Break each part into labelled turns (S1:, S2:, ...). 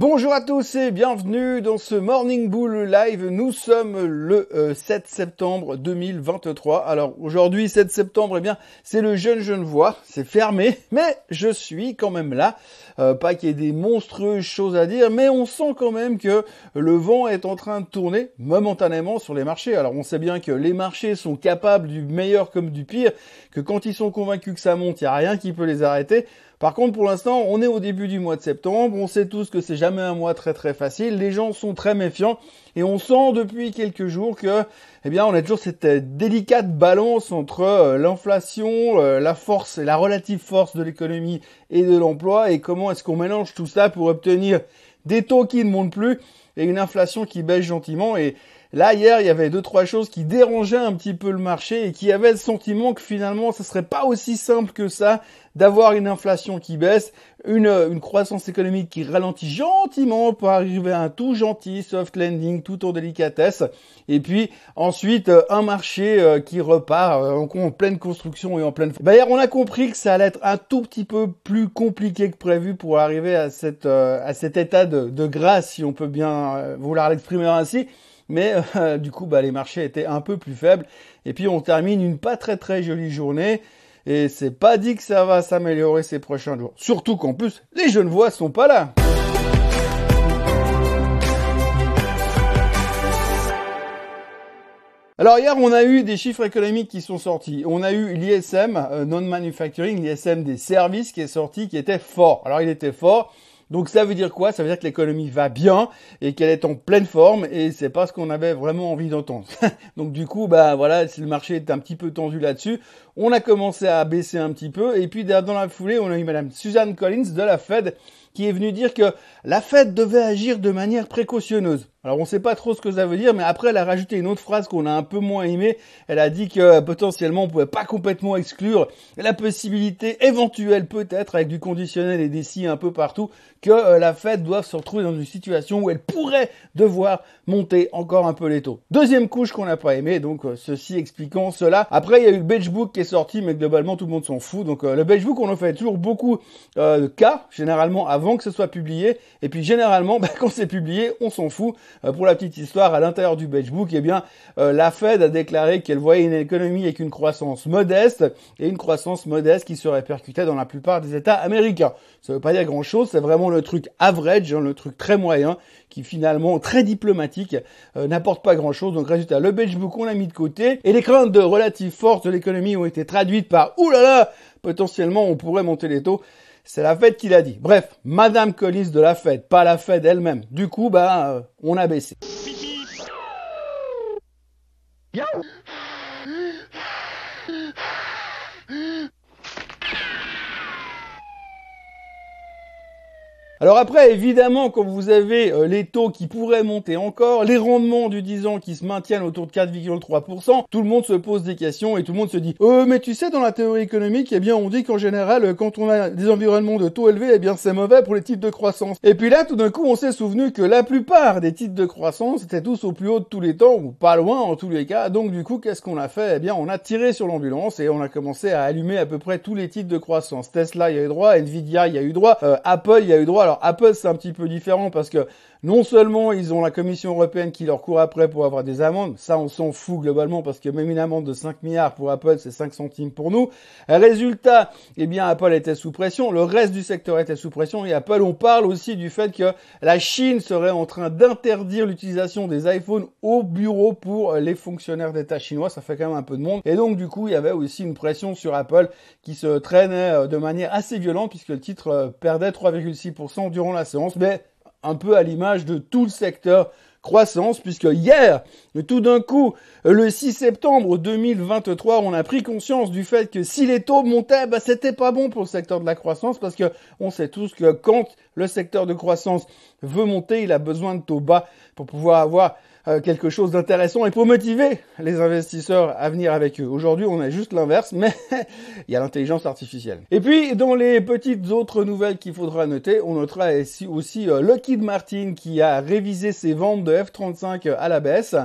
S1: Bonjour à tous et bienvenue dans ce Morning Bull Live. Nous sommes le 7 euh, septembre 2023. Alors aujourd'hui 7 septembre, eh bien c'est le jeune Genevois, c'est fermé, mais je suis quand même là. Euh, pas qu'il y ait des monstrueuses choses à dire, mais on sent quand même que le vent est en train de tourner momentanément sur les marchés. Alors on sait bien que les marchés sont capables du meilleur comme du pire, que quand ils sont convaincus que ça monte, il n'y a rien qui peut les arrêter. Par contre, pour l'instant, on est au début du mois de septembre. On sait tous que c'est jamais un mois très très facile. Les gens sont très méfiants et on sent depuis quelques jours que, eh bien, on a toujours cette euh, délicate balance entre euh, l'inflation, euh, la force et la relative force de l'économie et de l'emploi et comment est-ce qu'on mélange tout ça pour obtenir des taux qui ne montent plus et une inflation qui baisse gentiment et Là, hier, il y avait deux, trois choses qui dérangeaient un petit peu le marché et qui avaient le sentiment que finalement, ce serait pas aussi simple que ça d'avoir une inflation qui baisse, une, une croissance économique qui ralentit gentiment pour arriver à un tout gentil soft landing tout en délicatesse. Et puis, ensuite, un marché euh, qui repart euh, en, pleine construction et en pleine... Bah, hier, on a compris que ça allait être un tout petit peu plus compliqué que prévu pour arriver à cette, euh, à cet état de, de grâce, si on peut bien vouloir l'exprimer ainsi mais euh, du coup bah, les marchés étaient un peu plus faibles et puis on termine une pas très très jolie journée et c'est pas dit que ça va s'améliorer ces prochains jours. Surtout qu'en plus les jeunes voix sont pas là. Alors hier, on a eu des chiffres économiques qui sont sortis. On a eu l'ISM, euh, non-manufacturing, l'ISM des services qui est sorti, qui était fort. Alors il était fort. Donc ça veut dire quoi? Ça veut dire que l'économie va bien et qu'elle est en pleine forme et c'est pas ce qu'on avait vraiment envie d'entendre. Donc du coup, bah voilà, si le marché est un petit peu tendu là-dessus, on a commencé à baisser un petit peu et puis dans la foulée, on a eu Madame Suzanne Collins de la Fed qui est venue dire que la Fed devait agir de manière précautionneuse. Alors on ne sait pas trop ce que ça veut dire, mais après elle a rajouté une autre phrase qu'on a un peu moins aimée. Elle a dit que euh, potentiellement on pouvait pas complètement exclure la possibilité éventuelle peut-être avec du conditionnel et des si un peu partout que euh, la Fed doive se retrouver dans une situation où elle pourrait devoir monter encore un peu les taux. Deuxième couche qu'on n'a pas aimé, donc euh, ceci expliquant cela. Après il y a eu le Benchbook qui est sorti, mais globalement tout le monde s'en fout. Donc le Benchbook on en fait toujours beaucoup de cas, généralement avant que ce soit publié, et puis généralement bah, quand c'est publié on s'en fout. Euh, pour la petite histoire, à l'intérieur du Benchbook, eh bien, euh, la Fed a déclaré qu'elle voyait une économie avec une croissance modeste et une croissance modeste qui se répercutait dans la plupart des États américains. Ça veut pas dire grand chose, c'est vraiment le truc average, hein, le truc très moyen, qui finalement très diplomatique, euh, n'apporte pas grand chose. Donc résultat, le Benchbook on l'a mis de côté et les craintes de relative force de l'économie ont été traduites par oulala, potentiellement on pourrait monter les taux. C'est la Fed qui l'a dit. Bref, Madame Collins de la Fed, pas la Fed elle-même. Du coup, bah, euh, on a baissé. Alors après, évidemment, quand vous avez euh, les taux qui pourraient monter encore, les rendements du 10 ans qui se maintiennent autour de 4,3%, tout le monde se pose des questions et tout le monde se dit euh, mais tu sais, dans la théorie économique, eh bien, on dit qu'en général, euh, quand on a des environnements de taux élevés, eh bien, c'est mauvais pour les titres de croissance. Et puis là, tout d'un coup, on s'est souvenu que la plupart des titres de croissance étaient tous au plus haut de tous les temps, ou pas loin en tous les cas. Donc du coup, qu'est-ce qu'on a fait? Eh bien, on a tiré sur l'ambulance et on a commencé à allumer à peu près tous les titres de croissance. Tesla, il y a eu droit, Nvidia, il y a eu droit, Apple, il y a eu droit. Alors Apple, c'est un petit peu différent parce que non seulement ils ont la Commission européenne qui leur court après pour avoir des amendes, ça on s'en fout globalement parce que même une amende de 5 milliards pour Apple, c'est 5 centimes pour nous. Résultat, eh bien Apple était sous pression, le reste du secteur était sous pression et Apple, on parle aussi du fait que la Chine serait en train d'interdire l'utilisation des iPhones au bureau pour les fonctionnaires d'État chinois, ça fait quand même un peu de monde. Et donc du coup, il y avait aussi une pression sur Apple qui se traînait euh, de manière assez violente puisque le titre euh, perdait 3,6% durant la séance. Mais un peu à l'image de tout le secteur croissance, puisque hier, tout d'un coup, le 6 septembre 2023, on a pris conscience du fait que si les taux montaient, bah, c'était pas bon pour le secteur de la croissance, parce que on sait tous que quand le secteur de croissance veut monter, il a besoin de taux bas pour pouvoir avoir quelque chose d'intéressant et pour motiver les investisseurs à venir avec eux. Aujourd'hui, on a juste l'inverse, mais il y a l'intelligence artificielle. Et puis, dans les petites autres nouvelles qu'il faudra noter, on notera aussi, aussi euh, Lockheed Martin qui a révisé ses ventes de F-35 à la baisse.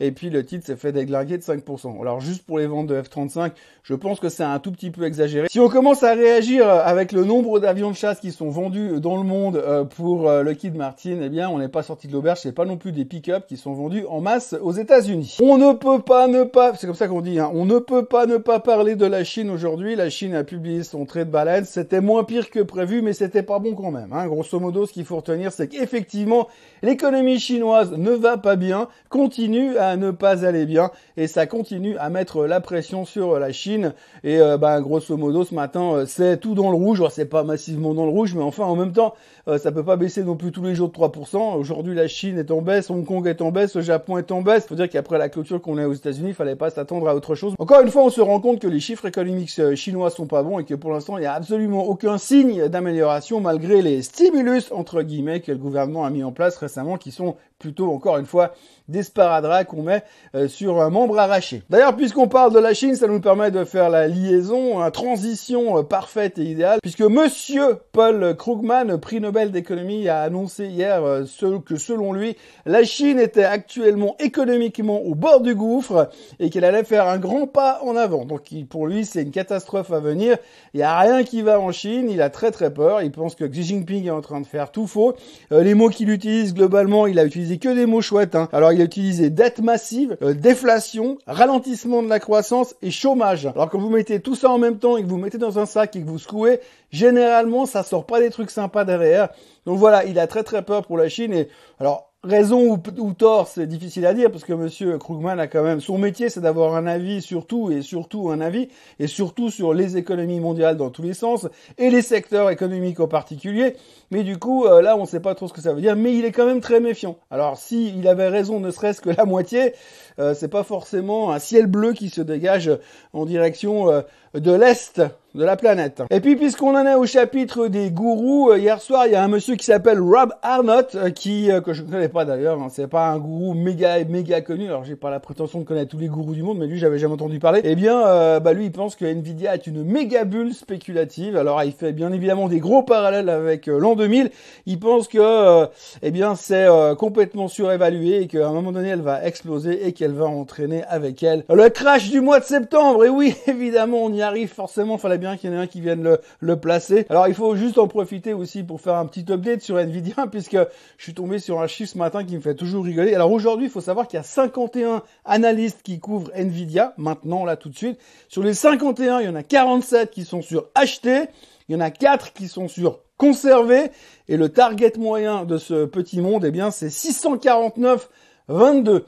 S1: Et puis le titre s'est fait déglinguer de 5%. Alors juste pour les ventes de F-35, je pense que c'est un tout petit peu exagéré. Si on commence à réagir avec le nombre d'avions de chasse qui sont vendus dans le monde euh, pour euh, Lockheed Martin, eh bien on n'est pas sorti de l'auberge, c'est pas non plus des pick-up qui sont vendus en masse aux États-Unis. On ne peut pas ne pas, c'est comme ça qu'on dit, hein, on ne peut pas ne pas parler de la Chine aujourd'hui. La Chine a publié son trait de balance, c'était moins pire que prévu, mais c'était pas bon quand même. Hein. Grosso modo, ce qu'il faut retenir, c'est qu'effectivement, l'économie chinoise ne va pas bien, continue à ne pas aller bien et ça continue à mettre la pression sur la Chine et euh, bah, grosso modo ce matin euh, c'est tout dans le rouge, c'est pas massivement dans le rouge mais enfin en même temps euh, ça peut pas baisser non plus tous les jours de 3%. Aujourd'hui la Chine est en baisse, Hong Kong est en baisse, le Japon est en baisse. Faut dire qu'après la clôture qu'on a aux États-Unis, il fallait pas s'attendre à autre chose. Encore une fois, on se rend compte que les chiffres économiques chinois sont pas bons et que pour l'instant il y a absolument aucun signe d'amélioration malgré les stimulus entre guillemets que le gouvernement a mis en place récemment qui sont plutôt encore une fois des sparadraps qu'on met euh, sur un membre arraché. D'ailleurs, puisqu'on parle de la Chine, ça nous permet de faire la liaison, la transition euh, parfaite et idéale, puisque Monsieur Paul Krugman, prix Nobel d'économie, a annoncé hier euh, que selon lui, la Chine était actuellement économiquement au bord du gouffre et qu'elle allait faire un grand pas en avant. Donc pour lui, c'est une catastrophe à venir. Il n'y a rien qui va en Chine. Il a très très peur. Il pense que Xi Jinping est en train de faire tout faux. les mots qu'il utilise globalement, il a utilisé que des mots chouettes. Hein. Alors il a utilisé dette massive, euh, déflation, ralentissement de la croissance et chômage. Alors quand vous mettez tout ça en même temps et que vous mettez dans un sac et que vous secouez, généralement ça sort pas des trucs sympas derrière. Donc voilà, il a très très peur pour la Chine et alors raison ou, tort, c'est difficile à dire parce que Monsieur Krugman a quand même son métier, c'est d'avoir un avis sur tout et surtout un avis et surtout sur les économies mondiales dans tous les sens et les secteurs économiques en particulier. Mais du coup, euh, là, on ne sait pas trop ce que ça veut dire, mais il est quand même très méfiant. Alors, si il avait raison, ne serait-ce que la moitié, euh, c'est pas forcément un ciel bleu qui se dégage en direction euh, de l'est de la planète. Et puis puisqu'on en est au chapitre des gourous, euh, hier soir il y a un monsieur qui s'appelle Rob Arnott euh, qui euh, que je ne connais pas d'ailleurs, hein, c'est pas un gourou méga méga connu. Alors j'ai pas la prétention de connaître tous les gourous du monde, mais lui j'avais jamais entendu parler. Eh bien, bah lui il pense que Nvidia est une méga bulle spéculative. Alors il fait bien évidemment des gros parallèles avec l'an 2000. Il pense que eh bien c'est complètement surévalué et qu'à un moment donné elle va exploser et qu'elle va entraîner avec elle le crash du mois de septembre. Et oui, évidemment on y arrive forcément. Fallait bien qu'il y en ait un qui vienne le, le placer. Alors il faut juste en profiter aussi pour faire un petit update sur Nvidia puisque je suis tombé sur un chiffre ce matin qui me fait toujours rigoler. Alors aujourd'hui, il faut savoir qu'il y a 51 analystes qui couvrent Nvidia maintenant là tout de suite. Sur les 51, il y en a 47 qui sont sur acheter, il y en a 4 qui sont sur conserver et le target moyen de ce petit monde, eh bien, c'est 649 22.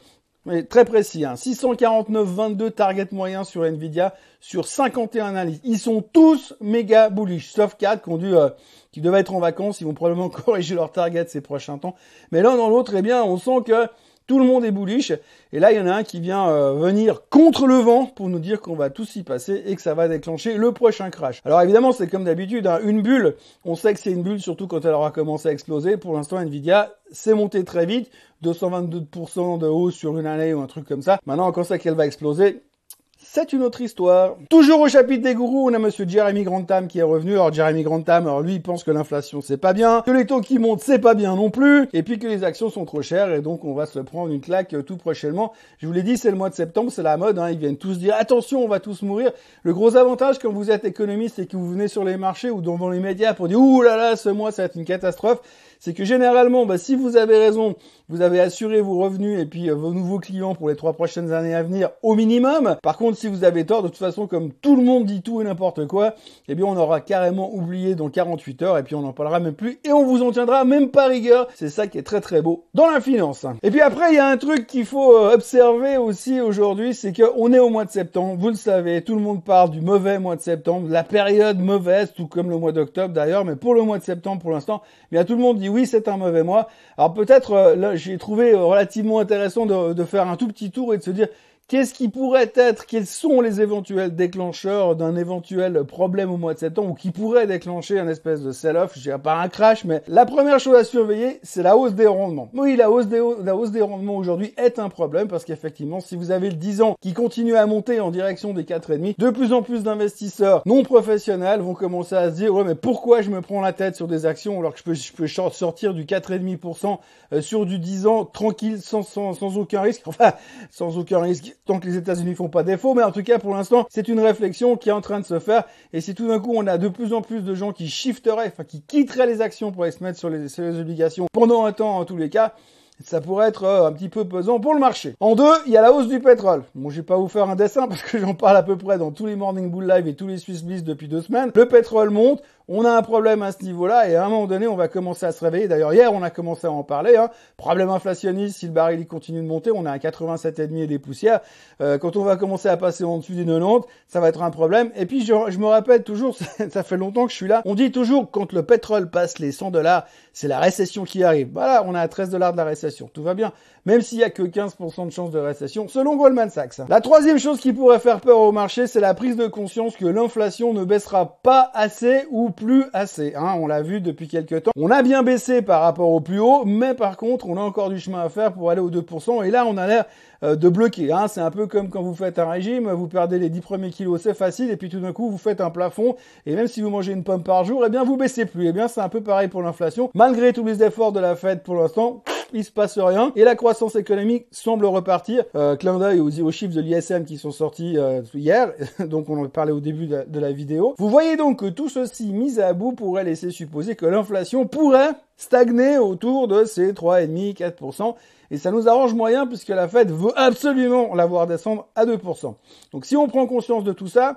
S1: Très précis, hein. 649,22 target moyen sur Nvidia sur 51 analyses. Ils sont tous méga bullish, sauf 4 qui ont dû, euh, qui devaient être en vacances. Ils vont probablement corriger leur target ces prochains temps. Mais l'un dans l'autre, eh bien, on sent que tout le monde est bullish. Et là, il y en a un qui vient euh, venir contre le vent pour nous dire qu'on va tous y passer et que ça va déclencher le prochain crash. Alors évidemment, c'est comme d'habitude, hein, une bulle, on sait que c'est une bulle, surtout quand elle aura commencé à exploser. Pour l'instant, Nvidia s'est monté très vite, 222% de hausse sur une année ou un truc comme ça. Maintenant, on sait qu'elle va exploser c'est une autre histoire. Toujours au chapitre des gourous, on a monsieur Jeremy Grantham qui est revenu. Alors Jeremy Grantham, alors lui, il pense que l'inflation c'est pas bien, que les taux qui montent c'est pas bien non plus, et puis que les actions sont trop chères, et donc on va se prendre une claque tout prochainement. Je vous l'ai dit, c'est le mois de septembre, c'est la mode, hein. ils viennent tous dire attention, on va tous mourir. Le gros avantage quand vous êtes économiste et que vous venez sur les marchés ou dans les médias pour dire ouh là là, ce mois ça va être une catastrophe, c'est que généralement, bah, si vous avez raison, vous avez assuré vos revenus et puis euh, vos nouveaux clients pour les trois prochaines années à venir au minimum. Par contre, si vous avez tort, de toute façon, comme tout le monde dit tout et n'importe quoi, eh bien, on aura carrément oublié dans 48 heures et puis on n'en parlera même plus et on vous en tiendra même pas rigueur. C'est ça qui est très très beau dans la finance. Et puis après, il y a un truc qu'il faut euh, observer aussi aujourd'hui, c'est qu'on est au mois de septembre. Vous le savez, tout le monde parle du mauvais mois de septembre, la période mauvaise, tout comme le mois d'octobre d'ailleurs, mais pour le mois de septembre, pour l'instant, eh bien tout le monde dit oui, c'est un mauvais mois. Alors peut-être, euh, là, j'ai trouvé euh, relativement intéressant de, de, faire un tout petit tour et de se dire Qu'est-ce qui pourrait être, quels sont les éventuels déclencheurs d'un éventuel problème au mois de septembre ou qui pourrait déclencher un espèce de sell-off, je dirais pas un crash, mais la première chose à surveiller, c'est la hausse des rendements. Oui, la hausse des, la hausse des rendements aujourd'hui est un problème parce qu'effectivement, si vous avez le 10 ans qui continue à monter en direction des 4,5, de plus en plus d'investisseurs non professionnels vont commencer à se dire, ouais, mais pourquoi je me prends la tête sur des actions alors que je peux, sortir du 4,5% euh, sur du 10 ans tranquille, sans, sans, sans aucun risque? Enfin, sans aucun risque que les États-Unis font pas défaut, mais en tout cas pour l'instant c'est une réflexion qui est en train de se faire. Et si tout d'un coup on a de plus en plus de gens qui shifteraient, enfin qui quitteraient les actions pour aller se mettre sur les obligations pendant un temps en tous les cas, ça pourrait être euh, un petit peu pesant pour le marché. En deux, il y a la hausse du pétrole. Bon, je vais pas vous faire un dessin parce que j'en parle à peu près dans tous les Morning Bull Live et tous les Swiss Bliss depuis deux semaines. Le pétrole monte, on a un problème à ce niveau-là et à un moment donné, on va commencer à se réveiller. D'ailleurs, hier, on a commencé à en parler. Hein. Problème inflationniste, si le baril il continue de monter, on est à 87,5 et des poussières. Euh, quand on va commencer à passer en dessus des 90, ça va être un problème. Et puis, je, je me rappelle toujours, ça fait longtemps que je suis là, on dit toujours quand le pétrole passe les 100 dollars, c'est la récession qui arrive. Voilà, on a à 13 dollars de la récession. Tout va bien. Même s'il y a que 15% de chance de récession, selon Goldman Sachs. La troisième chose qui pourrait faire peur au marché, c'est la prise de conscience que l'inflation ne baissera pas assez ou plus assez. Hein. on l'a vu depuis quelques temps. On a bien baissé par rapport au plus haut, mais par contre, on a encore du chemin à faire pour aller aux 2%. Et là, on a l'air de bloquer. Hein. C'est un peu comme quand vous faites un régime, vous perdez les 10 premiers kilos, c'est facile, et puis tout d'un coup, vous faites un plafond, et même si vous mangez une pomme par jour, eh bien, vous baissez plus. Eh bien, c'est un peu pareil pour l'inflation. Malgré tous les efforts de la Fed pour l'instant, il se passe rien, et la croissance économique semble repartir. Euh, clin d'œil aux, aux, chiffres de l'ISM qui sont sortis euh, hier, donc on en parlait au début de la vidéo. Vous voyez donc que tout ceci mis à bout pourrait laisser supposer que l'inflation pourrait stagner autour de ces 3,5-4%. Et ça nous arrange moyen puisque la Fed veut absolument la voir descendre à 2%. Donc si on prend conscience de tout ça,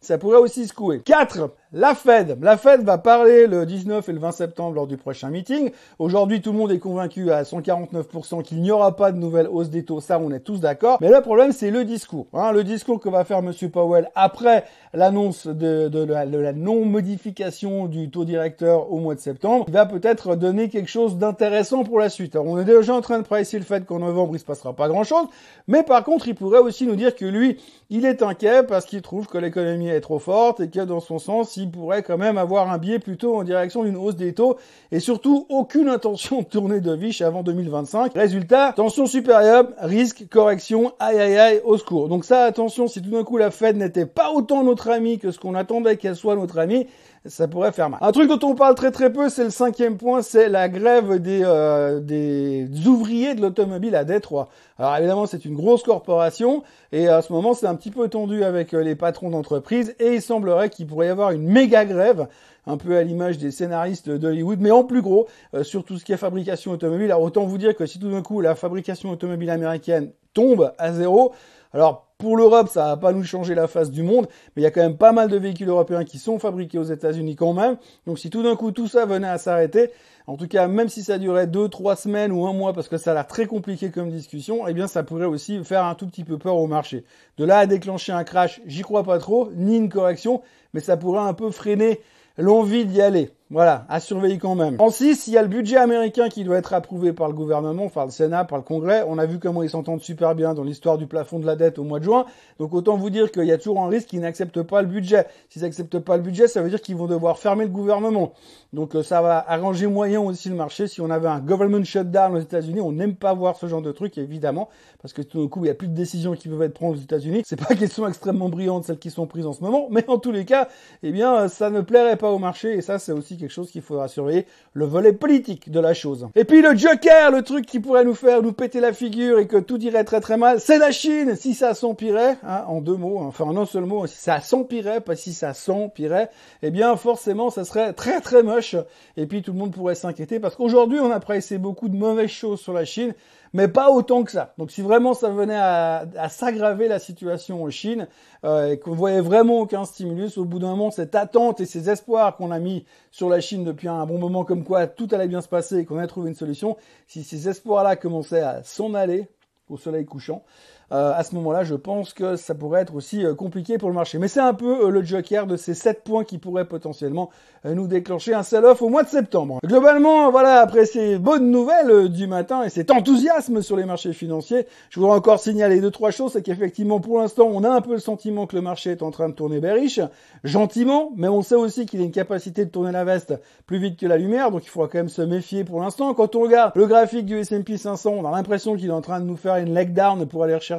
S1: ça pourrait aussi secouer. 4. La Fed. La Fed va parler le 19 et le 20 septembre lors du prochain meeting. Aujourd'hui, tout le monde est convaincu à 149% qu'il n'y aura pas de nouvelle hausse des taux. Ça, on est tous d'accord. Mais le problème, c'est le discours. Hein. le discours que va faire Monsieur Powell après l'annonce de, la, non-modification du taux directeur au mois de septembre il va peut-être donner quelque chose d'intéressant pour la suite. On est déjà en train de pricer le fait qu'en novembre, il se passera pas grand-chose. Mais par contre, il pourrait aussi nous dire que lui, il est inquiet parce qu'il trouve que l'économie est trop forte et que dans son sens, pourrait quand même avoir un biais plutôt en direction d'une hausse des taux et surtout aucune intention de tourner de viche avant 2025. Résultat, tension supérieure, risque, correction, aïe aïe aïe, au secours. Donc ça, attention, si tout d'un coup la Fed n'était pas autant notre amie que ce qu'on attendait qu'elle soit notre amie, ça pourrait faire mal. Un truc dont on parle très très peu, c'est le cinquième point, c'est la grève des, euh, des ouvriers de l'automobile à Détroit. Alors évidemment, c'est une grosse corporation et à ce moment, c'est un petit peu tendu avec euh, les patrons d'entreprise et il semblerait qu'il pourrait y avoir une méga grève un peu à l'image des scénaristes d'Hollywood, mais en plus gros, euh, sur tout ce qui est fabrication automobile. Alors autant vous dire que si tout d'un coup la fabrication automobile américaine tombe à zéro, alors pour l'Europe, ça va pas nous changer la face du monde, mais il y a quand même pas mal de véhicules européens qui sont fabriqués aux États-Unis quand même. Donc si tout d'un coup tout ça venait à s'arrêter, en tout cas même si ça durait deux, trois semaines ou un mois, parce que ça a l'air très compliqué comme discussion, eh bien ça pourrait aussi faire un tout petit peu peur au marché. De là à déclencher un crash, j'y crois pas trop, ni une correction, mais ça pourrait un peu freiner l'envie d'y aller. Voilà, à surveiller quand même. En 6, il y a le budget américain qui doit être approuvé par le gouvernement, par le Sénat, par le Congrès. On a vu comment ils s'entendent super bien dans l'histoire du plafond de la dette au mois de juin. Donc autant vous dire qu'il y a toujours un risque qu'ils n'acceptent pas le budget. S'ils n'acceptent pas le budget, ça veut dire qu'ils vont devoir fermer le gouvernement. Donc euh, ça va arranger moyen aussi le marché. Si on avait un government shutdown aux États-Unis, on n'aime pas voir ce genre de truc, évidemment, parce que tout d'un coup, il n'y a plus de décisions qui peuvent être prises aux États-Unis. C'est pas qu'elles sont extrêmement brillantes, celles qui sont prises en ce moment, mais en tous les cas, eh bien, ça ne plairait pas au marché, et ça, c'est aussi quelque chose qu'il faudra surveiller, le volet politique de la chose. Et puis le Joker, le truc qui pourrait nous faire nous péter la figure et que tout irait très très mal, c'est la Chine. Si ça s'empirait, hein, en deux mots, enfin en un seul mot, si ça s'empirait, pas si ça s'empirait, eh bien forcément, ça serait très très moche. Et puis tout le monde pourrait s'inquiéter parce qu'aujourd'hui, on a pressé beaucoup de mauvaises choses sur la Chine mais pas autant que ça. Donc si vraiment ça venait à, s'aggraver la situation en Chine euh, et qu'on voyait vraiment aucun stimulus, au bout d'un moment, cette attente et ces espoirs qu'on a mis sur la Chine depuis un bon moment, comme quoi tout allait bien se passer et qu'on allait trouvé une solution, si ces espoirs-là commençaient à s'en aller au soleil couchant, euh, à ce moment-là, je pense que ça pourrait être aussi euh, compliqué pour le marché. Mais c'est un peu euh, le joker de ces 7 points qui pourraient potentiellement nous déclencher un sell-off au mois de septembre. Globalement, voilà, après ces bonnes nouvelles du matin et cet enthousiasme sur les marchés financiers, je voudrais encore signaler deux trois choses, c'est qu'effectivement pour l'instant, on a un peu le sentiment que le marché est en train de tourner bearish, gentiment, mais on sait aussi qu'il a une capacité de tourner la veste plus vite que la lumière, donc il faudra quand même se méfier pour l'instant. Quand on regarde le graphique du S&P 500, on a l'impression qu'il est en train de nous faire une leg down pour aller rechercher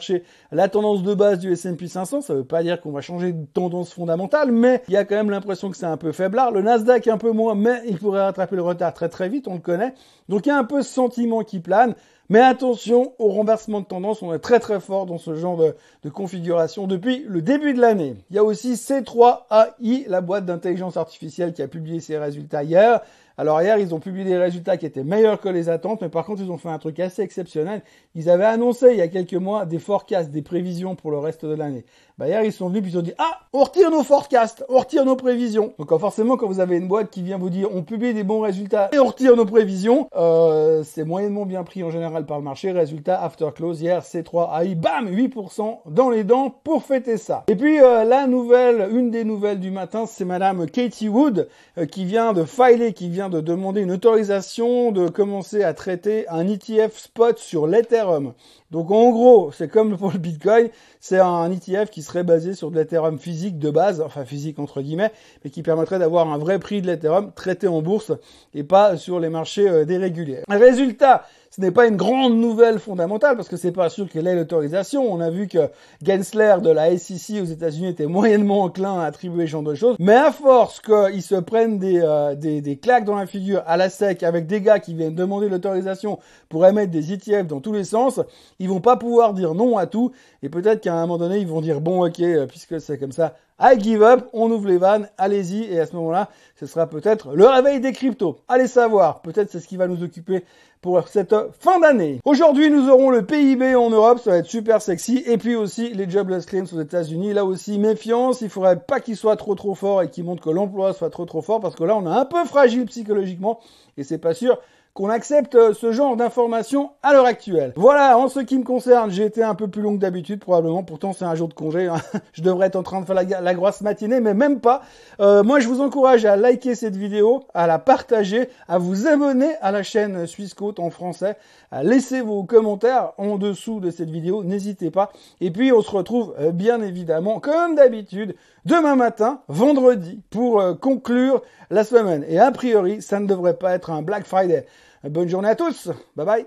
S1: la tendance de base du S&P 500. Ça veut pas dire qu'on va changer de tendance fondamentale, mais il y a quand même l'impression que c'est un peu faiblard. Le Nasdaq un peu moins, mais il pourrait rattraper le retard très très vite, on le connaît. Donc il y a un peu ce sentiment qui plane. Mais attention au renversement de tendance, on est très très fort dans ce genre de, de configuration depuis le début de l'année. Il y a aussi C3AI, la boîte d'intelligence artificielle qui a publié ses résultats hier. Alors hier, ils ont publié des résultats qui étaient meilleurs que les attentes, mais par contre, ils ont fait un truc assez exceptionnel. Ils avaient annoncé il y a quelques mois des forecasts, des prévisions pour le reste de l'année. Bah hier, ils sont venus puis ils ont dit ah, on retire nos forecasts, on retire nos prévisions. Donc forcément, quand vous avez une boîte qui vient vous dire on publie des bons résultats et on retire nos prévisions, euh, c'est moyennement bien pris en général par le marché. Résultat after close hier, C3 AI, bam, 8% dans les dents pour fêter ça. Et puis euh, la nouvelle, une des nouvelles du matin, c'est Madame Katie Wood euh, qui vient de filer, qui vient de demander une autorisation de commencer à traiter un ETF spot sur l'Ethereum. Donc en gros, c'est comme pour le Bitcoin, c'est un ETF qui serait basé sur de l'Ethereum physique de base, enfin physique entre guillemets, mais qui permettrait d'avoir un vrai prix de l'Ethereum traité en bourse et pas sur les marchés euh, déréguliers. Résultat, ce n'est pas une grande nouvelle fondamentale parce que c'est pas sûr qu'elle ait l'autorisation. On a vu que Gensler de la SEC aux États-Unis était moyennement enclin à attribuer ce genre de choses. Mais à force qu'ils se prennent des, euh, des, des, claques dans la figure à la sec avec des gars qui viennent demander l'autorisation pour émettre des ETF dans tous les sens, ils vont pas pouvoir dire non à tout. Et peut-être qu'à un moment donné, ils vont dire bon ok, euh, puisque c'est comme ça, I give up, on ouvre les vannes, allez-y, et à ce moment-là, ce sera peut-être le réveil des cryptos. Allez savoir, peut-être c'est ce qui va nous occuper pour cette fin d'année. Aujourd'hui, nous aurons le PIB en Europe, ça va être super sexy, et puis aussi les jobless claims aux États-Unis. Là aussi, méfiance, il faudrait pas qu'il soit trop trop fort et qu'il montre que l'emploi soit trop trop fort, parce que là, on est un peu fragile psychologiquement, et c'est pas sûr qu'on accepte euh, ce genre d'informations à l'heure actuelle. Voilà, en ce qui me concerne, j'ai été un peu plus long que d'habitude probablement, pourtant c'est un jour de congé, hein. je devrais être en train de faire la, grosse matinée, mais même pas. Euh, moi je vous encourage à liker cette vidéo, à la partager, à vous abonner à la chaîne Suisse Côte en français, à laisser vos commentaires en dessous de cette vidéo, n'hésitez pas. Et puis on se retrouve euh, bien évidemment, comme d'habitude, demain matin, vendredi, pour conclure la semaine. Et a priori, ça ne devrait pas être un Black Friday. Bonne journée à tous. Bye bye.